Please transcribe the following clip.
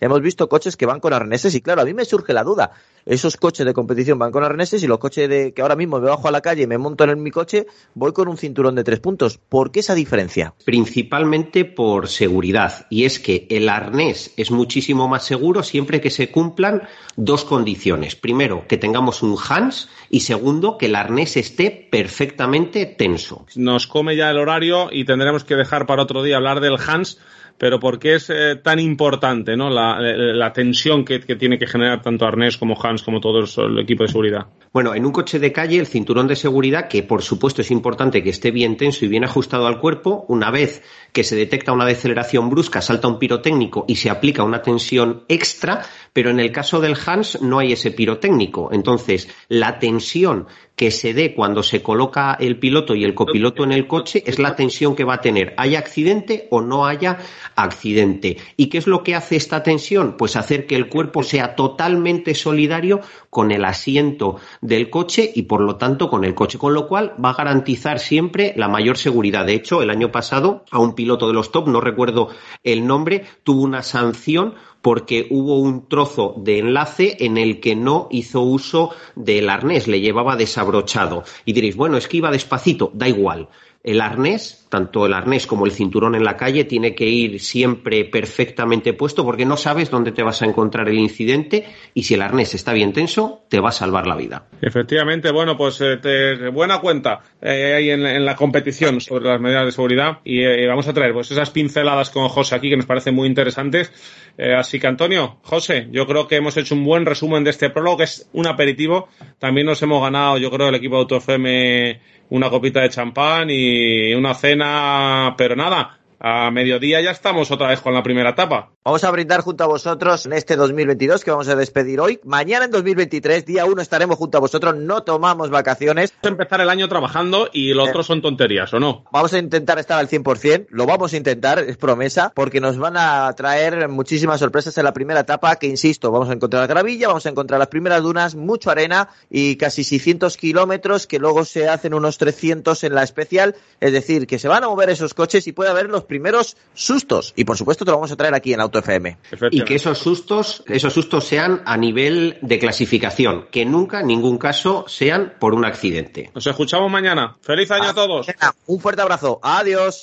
Hemos visto coches que van con arneses y claro, a mí me surge la duda. Esos coches de competición van con arneses y los coches de que ahora mismo me bajo a la calle y me monto en mi coche, voy con un cinturón de tres puntos. ¿Por qué esa diferencia? Principalmente por seguridad. Y es que el arnés es muchísimo más seguro siempre que se cumplan dos condiciones. Primero, que tengamos un Hans y segundo, que el arnés esté perfectamente tenso. Nos come ya el horario y tendremos que dejar para otro día hablar del Hans pero ¿por qué es eh, tan importante ¿no? la, la tensión que, que, tiene que generar tanto Arnés como Hans como todo el equipo de seguridad? Bueno, en un coche de calle el cinturón de seguridad, que por supuesto es importante que esté bien tenso y bien ajustado al cuerpo, una vez que se detecta una deceleración brusca, salta un pirotécnico y se aplica una tensión extra, pero en el caso del Hans no hay ese pirotécnico. Entonces, la tensión que se dé cuando se coloca el piloto y el copiloto en el coche es la tensión que va a tener, haya accidente o no haya accidente. ¿Y qué es lo que hace esta tensión? Pues hacer que el cuerpo sea totalmente solidario con el asiento del coche y por lo tanto con el coche, con lo cual va a garantizar siempre la mayor seguridad. De hecho, el año pasado a un piloto de los top, no recuerdo el nombre, tuvo una sanción porque hubo un trozo de enlace en el que no hizo uso del arnés, le llevaba desabrochado. Y diréis, bueno, es que iba despacito, da igual. El arnés, tanto el arnés como el cinturón en la calle, tiene que ir siempre perfectamente puesto porque no sabes dónde te vas a encontrar el incidente y si el arnés está bien tenso, te va a salvar la vida. Efectivamente, bueno, pues eh, buena cuenta eh, hay en, la competición sobre las medidas de seguridad y eh, vamos a traer pues esas pinceladas con José aquí que nos parecen muy interesantes. Eh, así que Antonio, José, yo creo que hemos hecho un buen resumen de este prólogo, que es un aperitivo. También nos hemos ganado, yo creo, el equipo de AutoFM una copita de champán y una cena, pero nada, a mediodía ya estamos otra vez con la primera etapa. Vamos a brindar junto a vosotros en este 2022 que vamos a despedir hoy. Mañana en 2023, día 1, estaremos junto a vosotros. No tomamos vacaciones. Vamos a empezar el año trabajando y lo eh, otro son tonterías, ¿o no? Vamos a intentar estar al 100%. Lo vamos a intentar, es promesa, porque nos van a traer muchísimas sorpresas en la primera etapa que, insisto, vamos a encontrar gravilla, vamos a encontrar las primeras dunas, mucho arena y casi 600 kilómetros que luego se hacen unos 300 en la especial. Es decir, que se van a mover esos coches y puede haber los primeros sustos. Y por supuesto te lo vamos a traer aquí en Auto FM. Y que esos sustos, esos sustos sean a nivel de clasificación, que nunca, en ningún caso, sean por un accidente. Nos escuchamos mañana. ¡Feliz año a todos! Un fuerte abrazo. Adiós.